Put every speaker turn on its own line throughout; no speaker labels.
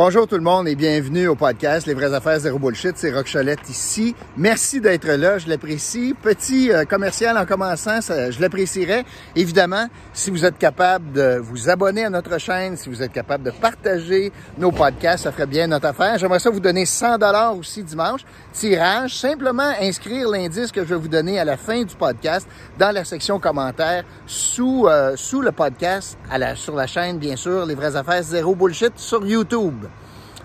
Bonjour tout le monde et bienvenue au podcast Les vraies affaires zéro bullshit. C'est Rock ici. Merci d'être là, je l'apprécie. Petit euh, commercial en commençant, ça, je l'apprécierais. Évidemment, si vous êtes capable de vous abonner à notre chaîne, si vous êtes capable de partager nos podcasts, ça ferait bien notre affaire. J'aimerais ça vous donner 100 dollars aussi dimanche. Tirage, simplement inscrire l'indice que je vais vous donner à la fin du podcast dans la section commentaires sous euh, sous le podcast sur la chaîne bien sûr Les vraies affaires zéro bullshit sur YouTube.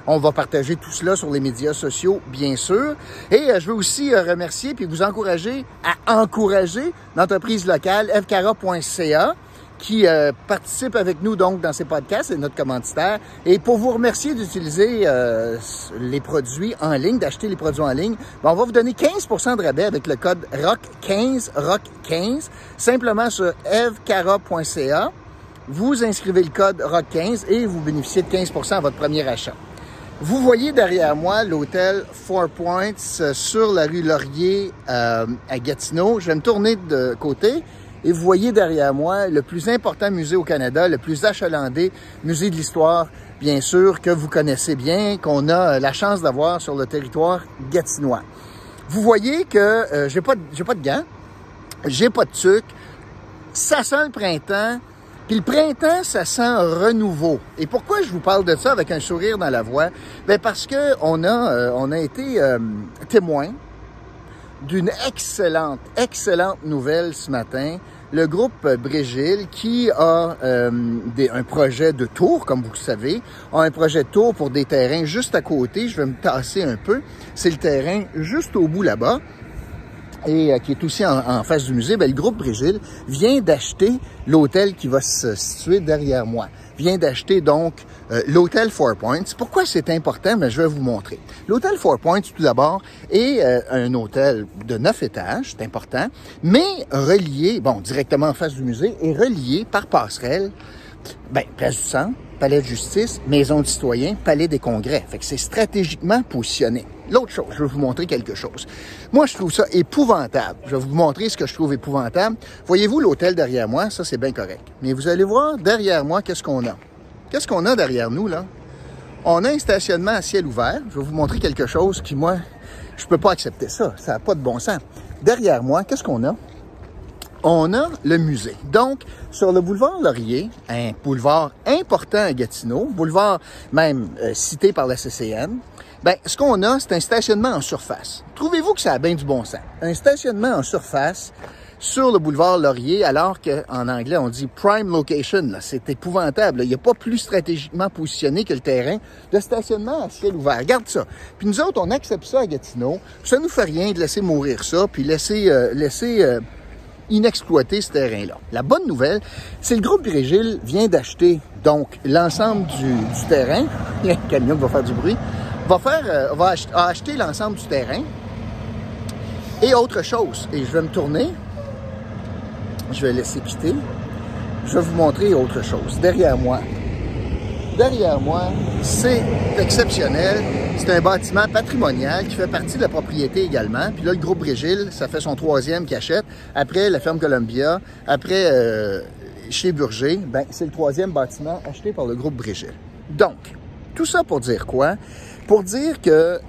On va partager tout cela sur les médias sociaux, bien sûr. Et euh, je veux aussi euh, remercier puis vous encourager à encourager l'entreprise locale fcara.ca qui euh, participe avec nous donc dans ces podcasts, c'est notre commanditaire. Et pour vous remercier d'utiliser les produits en ligne, d'acheter les produits en ligne, ben, on va vous donner 15% de rabais avec le code ROCK15, ROCK15, simplement sur evcara.ca. Vous inscrivez le code ROCK15 et vous bénéficiez de 15% à votre premier achat. Vous voyez derrière moi l'hôtel Four Points euh, sur la rue Laurier euh, à Gatineau. Je vais me tourner de côté et vous voyez derrière moi le plus important musée au Canada, le plus achalandé musée de l'histoire, bien sûr, que vous connaissez bien, qu'on a la chance d'avoir sur le territoire gatinois. Vous voyez que euh, j'ai pas, pas de gants, j'ai pas de tuc, ça sent le printemps, puis le printemps, ça sent renouveau. Et pourquoi je vous parle de ça avec un sourire dans la voix? Bien parce que on a, euh, a été euh, témoin d'une excellente, excellente nouvelle ce matin. Le groupe Brégil, qui a euh, un projet de tour, comme vous le savez, a un projet de tour pour des terrains juste à côté. Je vais me tasser un peu. C'est le terrain juste au bout là-bas et euh, qui est aussi en, face du musée, ben, le groupe Brigil vient d'acheter l'hôtel qui va se situer derrière moi. Vient d'acheter donc euh, l'hôtel Four Points. Pourquoi c'est important? Ben, je vais vous montrer. L'hôtel Four Points, tout d'abord, est euh, un hôtel de neuf étages, c'est important, mais relié, bon, directement en face du musée, et relié par passerelle, ben, place du centre, palais de justice, maison de citoyens, palais des congrès. Fait que c'est stratégiquement positionné. L'autre chose, je vais vous montrer quelque chose. Moi, je trouve ça épouvantable. Je vais vous montrer ce que je trouve épouvantable. Voyez-vous l'hôtel derrière moi? Ça, c'est bien correct. Mais vous allez voir derrière moi, qu'est-ce qu'on a? Qu'est-ce qu'on a derrière nous, là? On a un stationnement à ciel ouvert. Je vais vous montrer quelque chose qui, moi, je peux pas accepter ça. Ça n'a pas de bon sens. Derrière moi, qu'est-ce qu'on a? On a le musée. Donc, sur le boulevard Laurier, un boulevard important à Gatineau, boulevard même euh, cité par la CCN, ben, ce qu'on a, c'est un stationnement en surface. Trouvez-vous que ça a bien du bon sens? Un stationnement en surface sur le boulevard Laurier, alors qu'en anglais, on dit prime location. C'est épouvantable. Il n'y a pas plus stratégiquement positionné que le terrain de stationnement à ciel ouvert. Regarde ça. Puis nous autres, on accepte ça à Gatineau. Ça nous fait rien de laisser mourir ça, puis laisser, euh, laisser euh, inexploiter ce terrain-là. La bonne nouvelle, c'est le groupe Virgile vient d'acheter donc l'ensemble du, terrain. Il camion va faire du bruit va faire, euh, va acheter l'ensemble du terrain et autre chose. Et je vais me tourner. Je vais laisser quitter. Je vais vous montrer autre chose. Derrière moi. Derrière moi, c'est exceptionnel. C'est un bâtiment patrimonial qui fait partie de la propriété également. Puis là, le groupe Brégil, ça fait son troisième qui. Après, la ferme Columbia. Après, euh, chez Burger, ben, c'est le troisième bâtiment acheté par le groupe Brégil. Donc, tout ça pour dire quoi? Pour dire que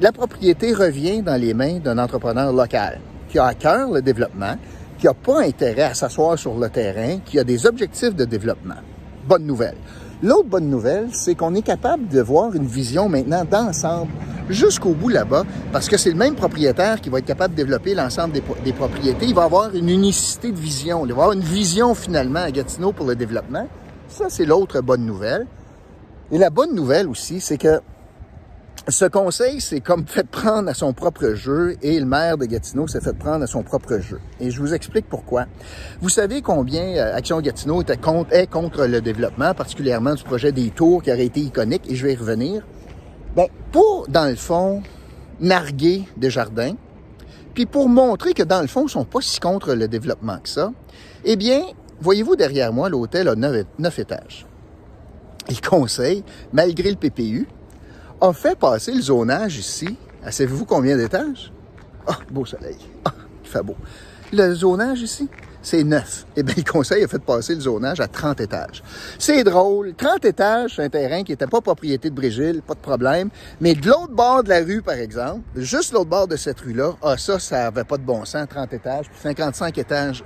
la propriété revient dans les mains d'un entrepreneur local qui a à cœur le développement, qui n'a pas intérêt à s'asseoir sur le terrain, qui a des objectifs de développement. Bonne nouvelle. L'autre bonne nouvelle, c'est qu'on est capable de voir une vision maintenant d'ensemble jusqu'au bout là-bas, parce que c'est le même propriétaire qui va être capable de développer l'ensemble des, propriétés. Il va avoir une unicité de vision. Il va avoir une vision finalement à Gatineau pour le développement. Ça, c'est l'autre bonne nouvelle. Et la bonne nouvelle aussi, c'est que ce conseil s'est comme fait prendre à son propre jeu et le maire de Gatineau s'est fait prendre à son propre jeu. Et je vous explique pourquoi. Vous savez combien euh, Action Gatineau était contre, est contre le développement, particulièrement du projet des tours qui aurait été iconique, et je vais y revenir. Ben, pour, dans le fond, narguer des jardins, puis pour montrer que dans le fond, ils sont pas si contre le développement que ça, eh bien, voyez-vous derrière moi, l'hôtel a neuf étages le conseil, malgré le PPU, a fait passer le zonage ici. Savez-vous combien d'étages? Ah, beau soleil. Ah, il fait beau. Le zonage ici, c'est neuf. Eh bien, le conseil a fait passer le zonage à 30 étages. C'est drôle. 30 étages, c'est un terrain qui n'était pas propriété de Brigil, pas de problème. Mais de l'autre bord de la rue, par exemple, juste l'autre bord de cette rue-là, ah, ça, ça avait pas de bon sens, 30 étages. Puis 55 étages,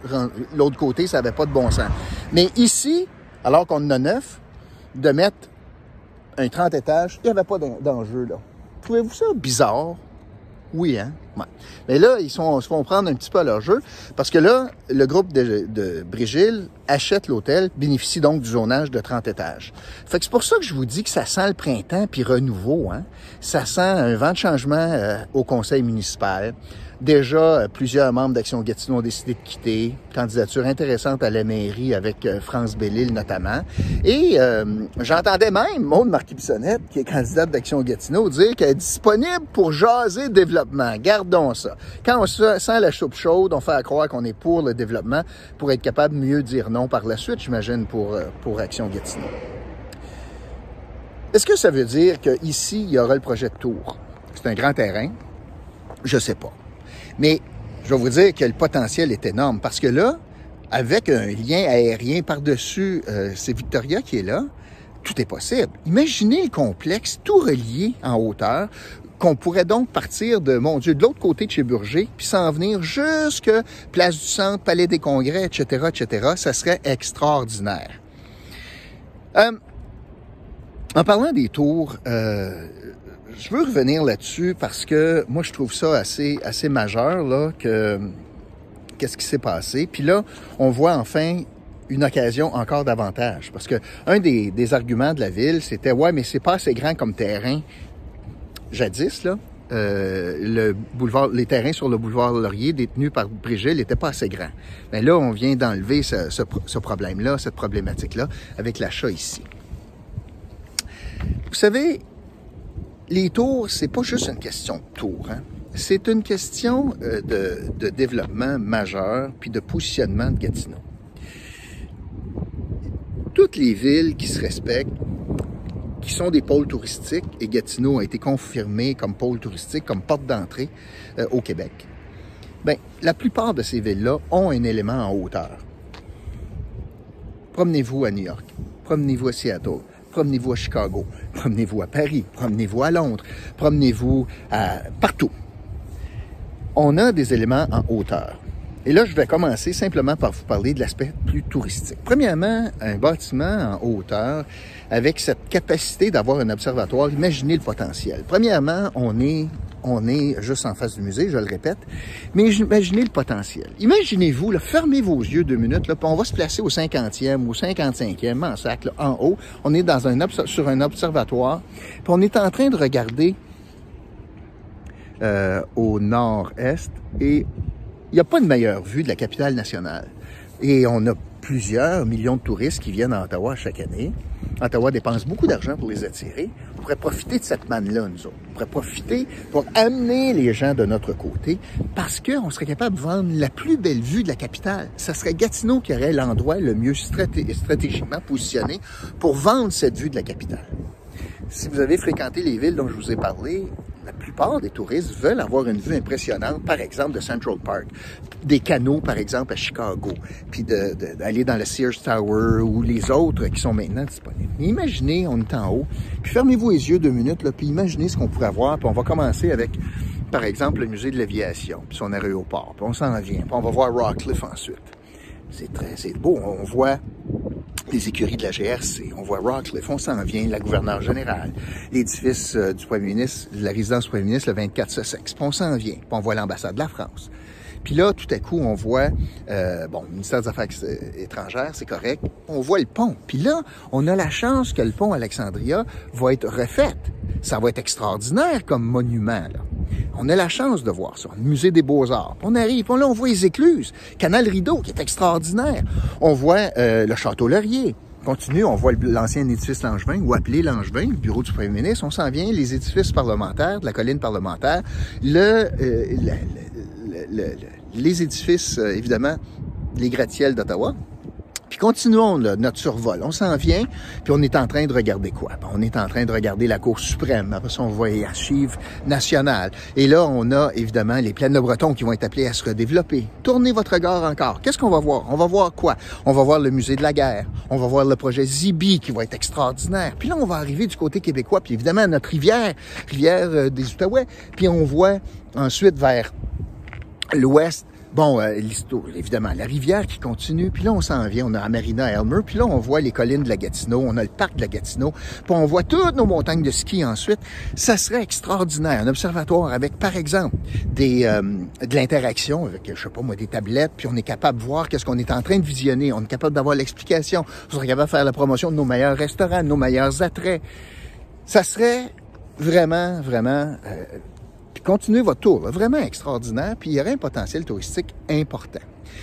l'autre côté, ça avait pas de bon sens. Mais ici, alors qu'on en a neuf, de mettre un 30 étages, il n'y avait pas d'enjeu, là. Trouvez-vous ça bizarre? Oui, hein? Mais là, ils se font prendre un petit peu à leur jeu parce que là, le groupe de, de achète l'hôtel, bénéficie donc du zonage de 30 étages. Fait que c'est pour ça que je vous dis que ça sent le printemps puis renouveau, hein? Ça sent un vent de changement euh, au conseil municipal. Déjà, euh, plusieurs membres d'Action Gatineau ont décidé de quitter. Candidature intéressante à la mairie avec euh, France Bellil notamment. Et j'entendais même Maude Marquis-Bissonnette, qui est candidate d'Action Gatineau, dire qu'elle est disponible pour jaser développement. Ça. Quand on sent la choupe chaude, on fait croire qu'on est pour le développement pour être capable de mieux dire non par la suite, j'imagine, pour, pour Action Gatineau. Est-ce que ça veut dire qu'ici, il y aura le projet de tour? C'est un grand terrain? Je sais pas. Mais je vais vous dire que le potentiel est énorme parce que là, avec un lien aérien par-dessus, euh, c'est Victoria qui est là, tout est possible. Imaginez le complexe, tout relié en hauteur, qu'on pourrait donc partir de, mon Dieu, de l'autre côté de chez Burger, puis s'en venir jusque Place du Centre, Palais des Congrès, etc., etc. Ça serait extraordinaire. Euh, en parlant des tours, euh, je veux revenir là-dessus parce que moi, je trouve ça assez, assez majeur, là, que qu'est-ce qui s'est passé. Puis là, on voit enfin une occasion encore davantage. Parce que un des, des arguments de la ville, c'était ouais, mais c'est pas assez grand comme terrain. Jadis, là, euh, le boulevard, les terrains sur le boulevard Laurier détenus par Brigitte n'étaient pas assez grands. Mais là, on vient d'enlever ce, ce, ce problème-là, cette problématique-là, avec l'achat ici. Vous savez, les tours, c'est pas juste une question de tours. Hein? C'est une question euh, de, de, développement majeur puis de positionnement de Gatineau. Toutes les villes qui se respectent, qui sont des pôles touristiques, et Gatineau a été confirmé comme pôle touristique, comme porte d'entrée euh, au Québec, ben, la plupart de ces villes-là ont un élément en hauteur. Promenez-vous à New York, promenez-vous à Seattle, promenez-vous à Chicago, promenez-vous à Paris, promenez-vous à Londres, promenez-vous à partout. On a des éléments en hauteur. Et là, je vais commencer simplement par vous parler de l'aspect plus touristique. Premièrement, un bâtiment en hauteur avec cette capacité d'avoir un observatoire, imaginez le potentiel. Premièrement, on est on est juste en face du musée, je le répète. Mais imaginez le potentiel. Imaginez-vous, fermez vos yeux deux minutes, là, puis on va se placer au 50e ou 55e en sac, en haut. On est dans un sur un observatoire, puis on est en train de regarder euh, au nord-est et il n'y a pas de meilleure vue de la capitale nationale. Et on a plusieurs millions de touristes qui viennent à Ottawa chaque année. Ottawa dépense beaucoup d'argent pour les attirer. On pourrait profiter de cette manne-là, nous autres. On pourrait profiter pour amener les gens de notre côté parce qu'on serait capable de vendre la plus belle vue de la capitale. Ça serait Gatineau qui aurait l'endroit le mieux stratégiquement positionné pour vendre cette vue de la capitale. Si vous avez fréquenté les villes dont je vous ai parlé, la plupart des touristes veulent avoir une vue impressionnante, par exemple, de Central Park, des canaux, par exemple, à Chicago, puis d'aller dans le Sears Tower ou les autres qui sont maintenant disponibles. Imaginez, on est en haut, puis fermez-vous les yeux deux minutes, puis imaginez ce qu'on pourrait voir, puis on va commencer avec, par exemple, le musée de l'aviation, puis son aéroport, puis on s'en vient, puis on va voir Rockcliffe ensuite. C'est très, c'est beau, on voit les écuries de la GRC, on voit Rockcliffe, on s'en vient, la gouverneure générale, l'édifice euh, du premier ministre, la résidence du premier ministre, le 24 Sussex, puis on s'en vient, puis on voit l'ambassade de la France. Puis là, tout à coup, on voit, euh, bon, le ministère des Affaires étrangères, c'est correct, on voit le pont. Puis là, on a la chance que le pont Alexandria va être refait. Ça va être extraordinaire comme monument. On a la chance de voir ça. Le musée des Beaux-Arts. On arrive, puis là, on voit les écluses. Canal Rideau, qui est extraordinaire. On voit euh, le Château Laurier. Continue, on voit l'ancien édifice Langevin, ou appelé Langevin, le bureau du premier ministre. On s'en vient, les édifices parlementaires, de la colline parlementaire. Le, euh, le, le, les édifices, euh, évidemment, les gratte-ciels d'Ottawa. Continuons notre survol. On s'en vient, puis on est en train de regarder quoi? Ben, on est en train de regarder la Cour suprême. Après ça, on voit les archives nationales. Et là, on a évidemment les plaines de Breton qui vont être appelées à se redévelopper. Tournez votre regard encore. Qu'est-ce qu'on va voir? On va voir quoi? On va voir le musée de la guerre. On va voir le projet Zibi qui va être extraordinaire. Puis là, on va arriver du côté québécois. Puis évidemment, notre rivière, rivière euh, des Outaouais. Puis on voit ensuite vers l'ouest Bon, euh, évidemment, la rivière qui continue, puis là, on s'en vient, on a Marina Elmer, puis là, on voit les collines de la Gatineau, on a le parc de la Gatineau, puis on voit toutes nos montagnes de ski ensuite. Ça serait extraordinaire, un observatoire avec, par exemple, des, euh, de l'interaction avec, je sais pas moi, des tablettes, puis on est capable de voir qu'est-ce qu'on est en train de visionner, on est capable d'avoir l'explication, on serait capable de faire la promotion de nos meilleurs restaurants, de nos meilleurs attraits. Ça serait vraiment, vraiment euh, continuez votre tour, vraiment extraordinaire, puis il y aurait un potentiel touristique important.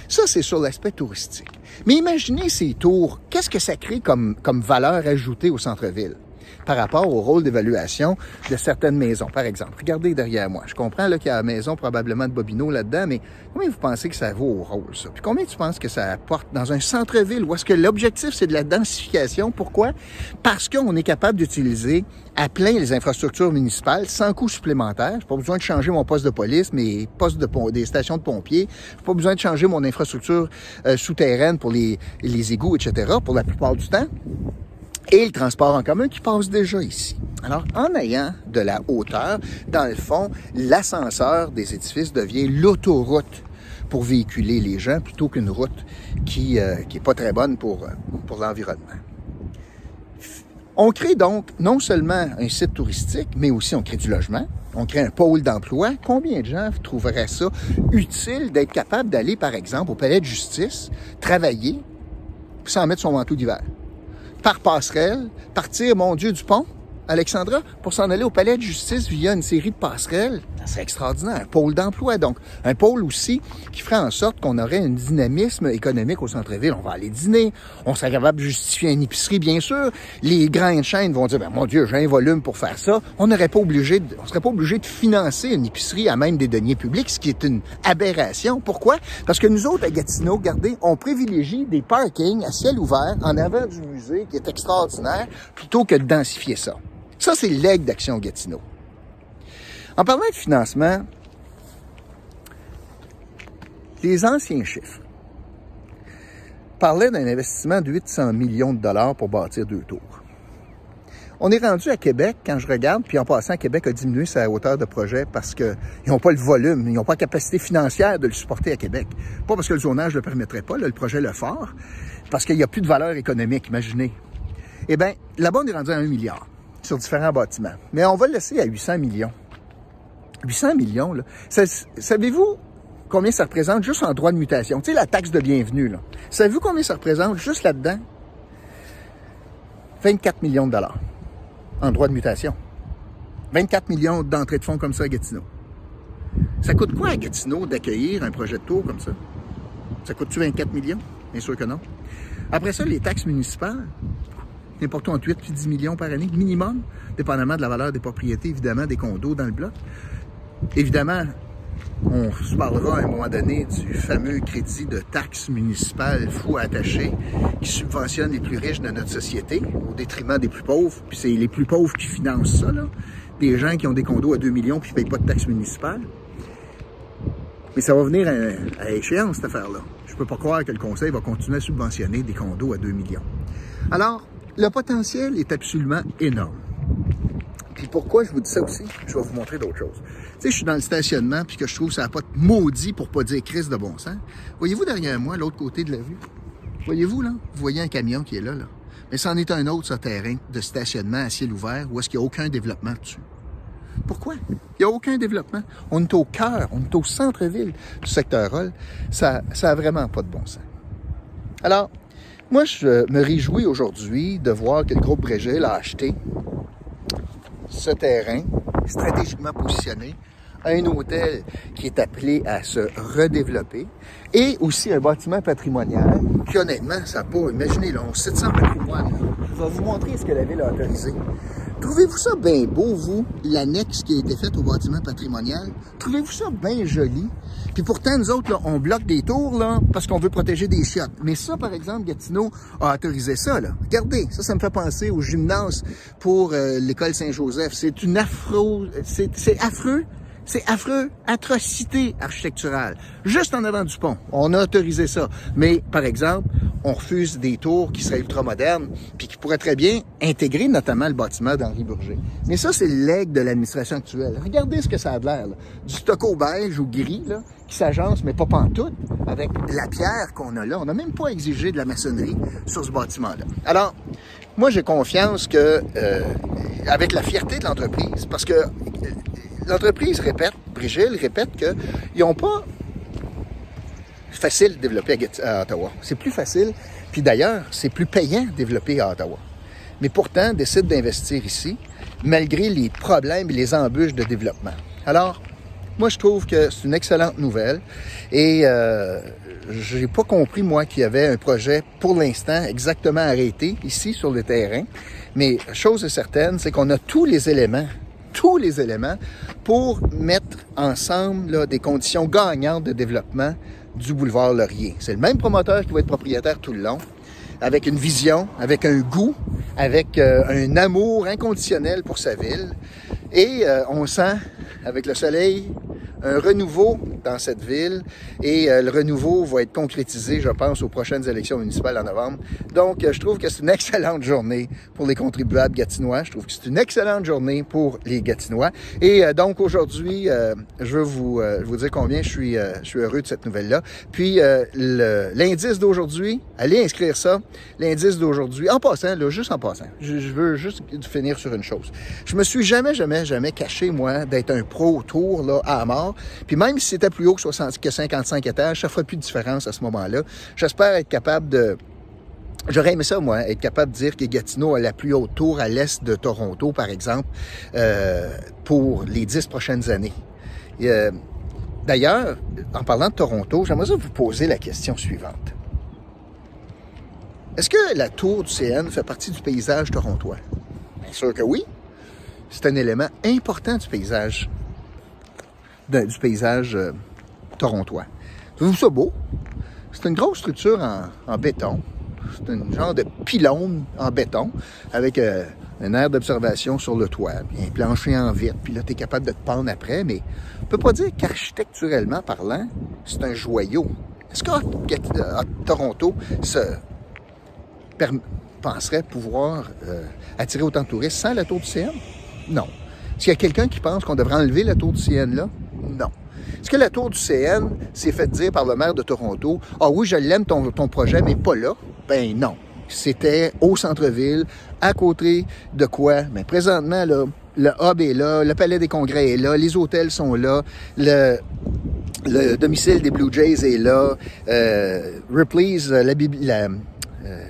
Ça, c'est sur l'aspect touristique. Mais imaginez ces tours, qu'est-ce que ça crée comme, comme valeur ajoutée au centre-ville? Par rapport au rôle d'évaluation de certaines maisons. Par exemple, regardez derrière moi. Je comprends qu'il y a la maison probablement de Bobino là-dedans, mais combien vous pensez que ça vaut au rôle, ça? Puis combien tu penses que ça apporte dans un centre-ville où est-ce que l'objectif, c'est de la densification? Pourquoi? Parce qu'on est capable d'utiliser à plein les infrastructures municipales sans coût supplémentaire. J'ai pas besoin de changer mon poste de police, mes postes de des stations de pompiers. J'ai pas besoin de changer mon infrastructure euh, souterraine pour les, les égouts, etc. pour la plupart du temps et le transport en commun qui passe déjà ici. Alors, en ayant de la hauteur, dans le fond, l'ascenseur des édifices devient l'autoroute pour véhiculer les gens plutôt qu'une route qui euh, qui pas très bonne pour, euh, pour l'environnement. On crée donc non seulement un site touristique, mais aussi on crée du logement, on crée un pôle d'emploi. Combien de gens trouveraient ça utile d'être capable d'aller, par exemple, au palais de justice, travailler, sans mettre son manteau d'hiver? Par passerelle, partir, mon Dieu, du pont, Alexandra, pour s'en aller au palais de justice via une série de passerelles. C'est extraordinaire. Un pôle d'emploi, donc. Un pôle aussi qui ferait en sorte qu'on aurait un dynamisme économique au centre-ville. On va aller dîner. On serait capable de justifier une épicerie, bien sûr. Les grandes chaînes vont dire, ben, mon Dieu, j'ai un volume pour faire ça. On n'aurait pas obligé de, on serait pas obligé de financer une épicerie à même des deniers publics, ce qui est une aberration. Pourquoi? Parce que nous autres, à Gatineau, regardez, on privilégie des parkings à ciel ouvert en avant du musée, qui est extraordinaire, plutôt que de densifier ça. Ça, c'est l'aigle d'Action Gatineau. En parlant de financement, les anciens chiffres parlaient d'un investissement de 800 millions de dollars pour bâtir deux tours. On est rendu à Québec, quand je regarde, puis en passant, Québec a diminué sa hauteur de projet parce qu'ils n'ont pas le volume, ils n'ont pas la capacité financière de le supporter à Québec. Pas parce que le zonage ne le permettrait pas, le projet le fort, parce qu'il n'y a plus de valeur économique, imaginez. Eh bien, là-bas, on est rendu à 1 milliard sur différents bâtiments. Mais on va le laisser à 800 millions. 800 millions, là. Savez-vous combien ça représente juste en droit de mutation? Tu sais, la taxe de bienvenue, là. Savez-vous combien ça représente juste là-dedans? 24 millions de dollars en droit de mutation. 24 millions d'entrées de fonds comme ça à Gatineau. Ça coûte quoi à Gatineau d'accueillir un projet de tour comme ça? Ça coûte-tu 24 millions? Bien sûr que non. Après ça, les taxes municipales, n'importe où entre 8 et 10 millions par année, minimum, dépendamment de la valeur des propriétés, évidemment, des condos dans le bloc. Évidemment, on se parlera à un moment donné du fameux crédit de taxes municipales fou attaché qui subventionne les plus riches de notre société au détriment des plus pauvres. Puis c'est les plus pauvres qui financent ça, là. Des gens qui ont des condos à 2 millions puis qui ne payent pas de taxes municipales. Mais ça va venir à, à échéance, cette affaire-là. Je ne peux pas croire que le Conseil va continuer à subventionner des condos à 2 millions. Alors, le potentiel est absolument énorme. Puis pourquoi je vous dis ça aussi? Je vais vous montrer d'autres choses. Tu sais, je suis dans le stationnement, puis que je trouve ça n'a pas de maudit pour pas dire crise de bon sens. Voyez-vous derrière moi, l'autre côté de la vue? Voyez-vous, là? Vous voyez un camion qui est là, là. Mais c'en est un autre, ce terrain de stationnement à ciel ouvert, où est-ce qu'il n'y a aucun développement dessus. Pourquoi? Il n'y a aucun développement. On est au cœur, on est au centre-ville du secteur Hall. Ça, ça a vraiment pas de bon sens. Alors, moi, je me réjouis aujourd'hui de voir que le groupe Brégel a acheté ce terrain stratégiquement positionné un hôtel qui est appelé à se redévelopper et aussi un bâtiment patrimonial qui, honnêtement, ça pas... Imaginez, là, on 700 patrimoine. Je vais vous montrer ce que la ville a autorisé. Trouvez-vous ça bien beau, vous, l'annexe qui a été faite au bâtiment patrimonial? Trouvez-vous ça bien joli? Puis pourtant, nous autres, là, on bloque des tours là, parce qu'on veut protéger des chiottes. Mais ça, par exemple, Gatineau a autorisé ça. Là. Regardez, ça, ça me fait penser au gymnase pour euh, l'école Saint-Joseph. C'est une afro... C'est affreux c'est affreux, atrocité architecturale. Juste en avant du pont. On a autorisé ça. Mais, par exemple, on refuse des tours qui seraient ultra-modernes, puis qui pourraient très bien intégrer notamment le bâtiment d'Henri Bourget. Mais ça, c'est l'aigle de l'administration actuelle. Regardez ce que ça a l'air. Du stucco beige ou gris, là, qui s'agence, mais pas pantoute, avec la pierre qu'on a là. On n'a même pas exigé de la maçonnerie sur ce bâtiment-là. Alors, moi, j'ai confiance que, euh, avec la fierté de l'entreprise, parce que euh, l'entreprise répète, Brigitte répète qu'ils n'ont pas facile de développer à, Ottawa. C'est plus facile. Puis d'ailleurs, c'est plus payant de développer à Ottawa. Mais pourtant, décide d'investir ici, malgré les problèmes et les embûches de développement. Alors, moi, je trouve que c'est une excellente nouvelle. Et euh, j'ai pas compris, moi, qu'il y avait un projet, pour l'instant, exactement arrêté ici sur le terrain. Mais chose certaine, c'est qu'on a tous les éléments tous les éléments pour mettre ensemble des conditions gagnantes de développement du boulevard Laurier. C'est le même promoteur qui va être propriétaire tout le long, avec une vision, avec un goût, avec euh, un amour inconditionnel pour sa ville. Et euh, on sent, avec le soleil, un renouveau dans cette ville et euh, le renouveau va être concrétisé, je pense, aux prochaines élections municipales en novembre. Donc, euh, je trouve que c'est une excellente journée pour les contribuables gatinois. Je trouve que c'est une excellente journée pour les gatinois. Et euh, donc, aujourd'hui, je veux vous, vous dire combien je suis, je suis heureux de cette nouvelle-là. Puis, l'indice d'aujourd'hui, allez inscrire ça. L'indice d'aujourd'hui, en passant, là, juste en passant, je, veux juste finir sur une chose. Je me suis jamais, jamais, jamais caché, moi, d'être un pro autour, là, à mort. Puis même si c'était plus haut que, 60, que 55 étages, ça ferait plus de différence à ce moment-là. J'espère être capable de J'aurais aimé ça, moi, être capable de dire que Gatineau a la plus haute tour à l'est de Toronto, par exemple, euh, pour les dix prochaines années. Euh, D'ailleurs, en parlant de Toronto, j'aimerais vous poser la question suivante. Est-ce que la tour du CN fait partie du paysage torontois? Bien sûr que oui. C'est un élément important du paysage du paysage euh, torontois. Trouvez-vous ça beau? C'est une grosse structure en, béton. C'est un genre de pylône en béton avec euh, un air d'observation sur le toit, bien plancher en vitre, puis là, tu es capable de te pendre après, mais on peut pas dire qu'architecturellement parlant, c'est un joyau. Est-ce qu'à Toronto se penserait pouvoir euh, attirer autant de touristes sans la tour du CN? Non. Est-ce qu'il y a quelqu'un qui pense qu'on devrait enlever la tour du CN là? Non. Est-ce que la tour du CN s'est fait dire par le maire de Toronto, ah oui, je l'aime ton, projet, mais pas là? Ben non. C'était au centre-ville, à côté de quoi? Mais ben, présentement, là, le hub est là, le palais des congrès est là, les hôtels sont là, le, le domicile des Blue Jays est là, euh, Ripley's, la, la euh,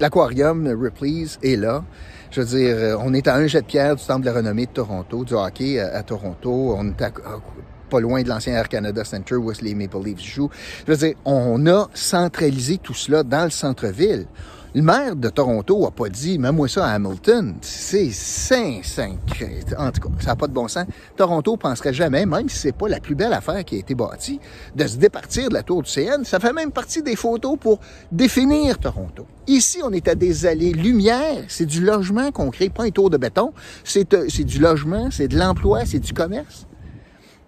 l'aquarium Ripley's est là. Je veux dire, euh, on est à un jet de pierre du Temple de la renommée de Toronto, du hockey à, Toronto. On est pas loin de l'ancien Air Canada Center où les Maple Leafs jouent. Je veux dire, on a centralisé tout cela dans le centre-ville. Le maire de Toronto a pas dit, mets-moi ça à Hamilton. C'est 5, 5. En tout cas, ça n'a pas de bon sens. Toronto penserait jamais, même si c'est pas la plus belle affaire qui a été bâtie, de se départir de la tour du CN. Ça fait même partie des photos pour définir Toronto. Ici, on est à des allées lumière. C'est du logement qu'on crée, pas un tour de béton. C'est euh, du logement, c'est de l'emploi, c'est du commerce.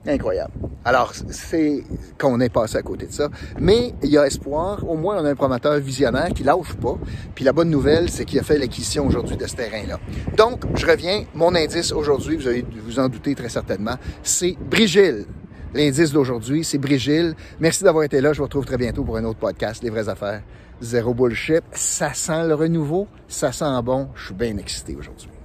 Incroyable. Alors, c'est qu'on est passé à côté de ça. Mais il y a espoir. Au moins, on a un promoteur visionnaire qui lâche pas. Puis la bonne nouvelle, c'est qu'il a fait l'acquisition aujourd'hui de ce terrain-là. Donc, je reviens. Mon indice aujourd'hui, vous allez vous en douter très certainement, c'est Brigille. L'indice d'aujourd'hui, c'est Brigille. Merci d'avoir été là. Je vous retrouve très bientôt pour un autre podcast, Les vraies affaires. Zéro bullshit. Ça sent le renouveau. Ça sent bon. Je suis bien excité aujourd'hui.